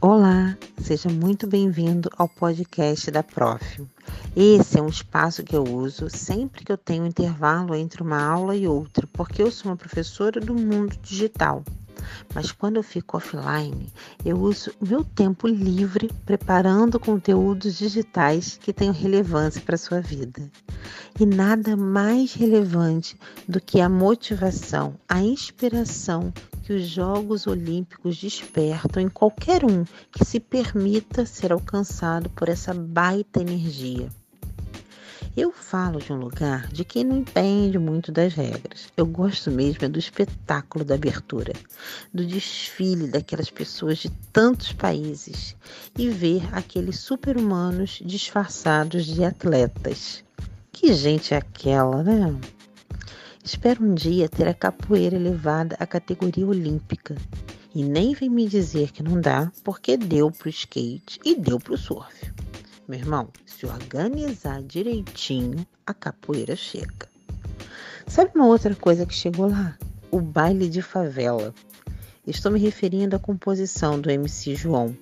Olá, seja muito bem-vindo ao podcast da Prof. Esse é um espaço que eu uso sempre que eu tenho intervalo entre uma aula e outra, porque eu sou uma professora do mundo digital. Mas quando eu fico offline, eu uso meu tempo livre preparando conteúdos digitais que tenham relevância para a sua vida. E nada mais relevante do que a motivação, a inspiração que os Jogos Olímpicos despertam em qualquer um que se permita ser alcançado por essa baita energia. Eu falo de um lugar de quem não entende muito das regras. Eu gosto mesmo é do espetáculo da abertura, do desfile daquelas pessoas de tantos países e ver aqueles super-humanos disfarçados de atletas. Que gente é aquela, né? Espero um dia ter a capoeira elevada à categoria olímpica. E nem vem me dizer que não dá, porque deu pro skate e deu pro surf. Meu irmão, se organizar direitinho, a capoeira chega. Sabe uma outra coisa que chegou lá? O baile de favela. Estou me referindo à composição do MC João.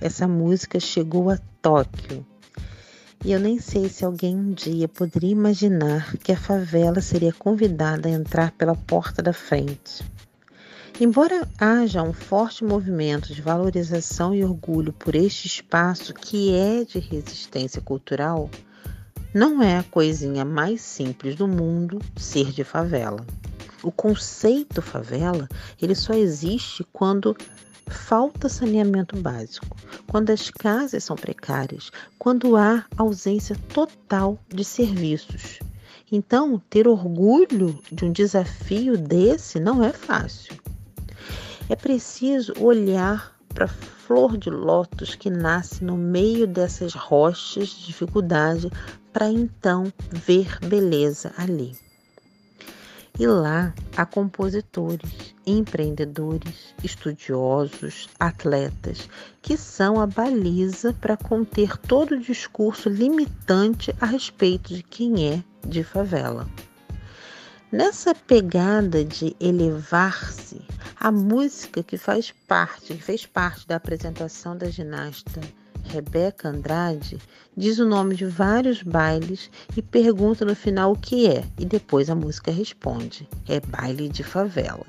Essa música chegou a Tóquio e eu nem sei se alguém um dia poderia imaginar que a favela seria convidada a entrar pela porta da frente. Embora haja um forte movimento de valorização e orgulho por este espaço que é de resistência cultural, não é a coisinha mais simples do mundo ser de favela. O conceito favela, ele só existe quando falta saneamento básico, quando as casas são precárias, quando há ausência total de serviços. Então, ter orgulho de um desafio desse não é fácil. É preciso olhar para a flor de lótus que nasce no meio dessas rochas de dificuldade para então ver beleza ali. E lá há compositores, empreendedores, estudiosos, atletas, que são a baliza para conter todo o discurso limitante a respeito de quem é de favela. Nessa pegada de elevar-se, a música que faz parte, que fez parte da apresentação da ginasta Rebeca Andrade diz o nome de vários bailes e pergunta no final o que é, e depois a música responde: é baile de favela.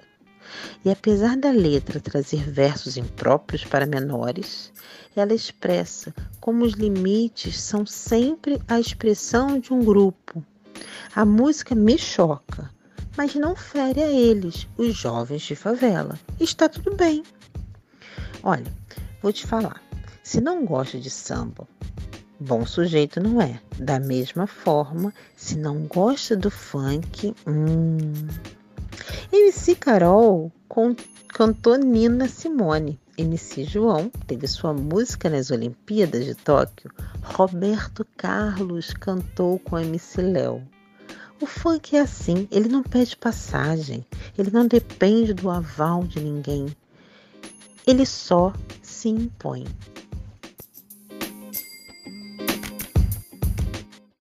E apesar da letra trazer versos impróprios para menores, ela expressa como os limites são sempre a expressão de um grupo. A música me choca, mas não fere a eles, os jovens de favela. Está tudo bem. Olha, vou te falar. Se não gosta de samba, bom sujeito não é. Da mesma forma, se não gosta do funk, hum. MC Carol cantou Nina Simone. MC João teve sua música nas Olimpíadas de Tóquio. Roberto Carlos cantou com MC Léo. O funk é assim, ele não pede passagem, ele não depende do aval de ninguém. Ele só se impõe.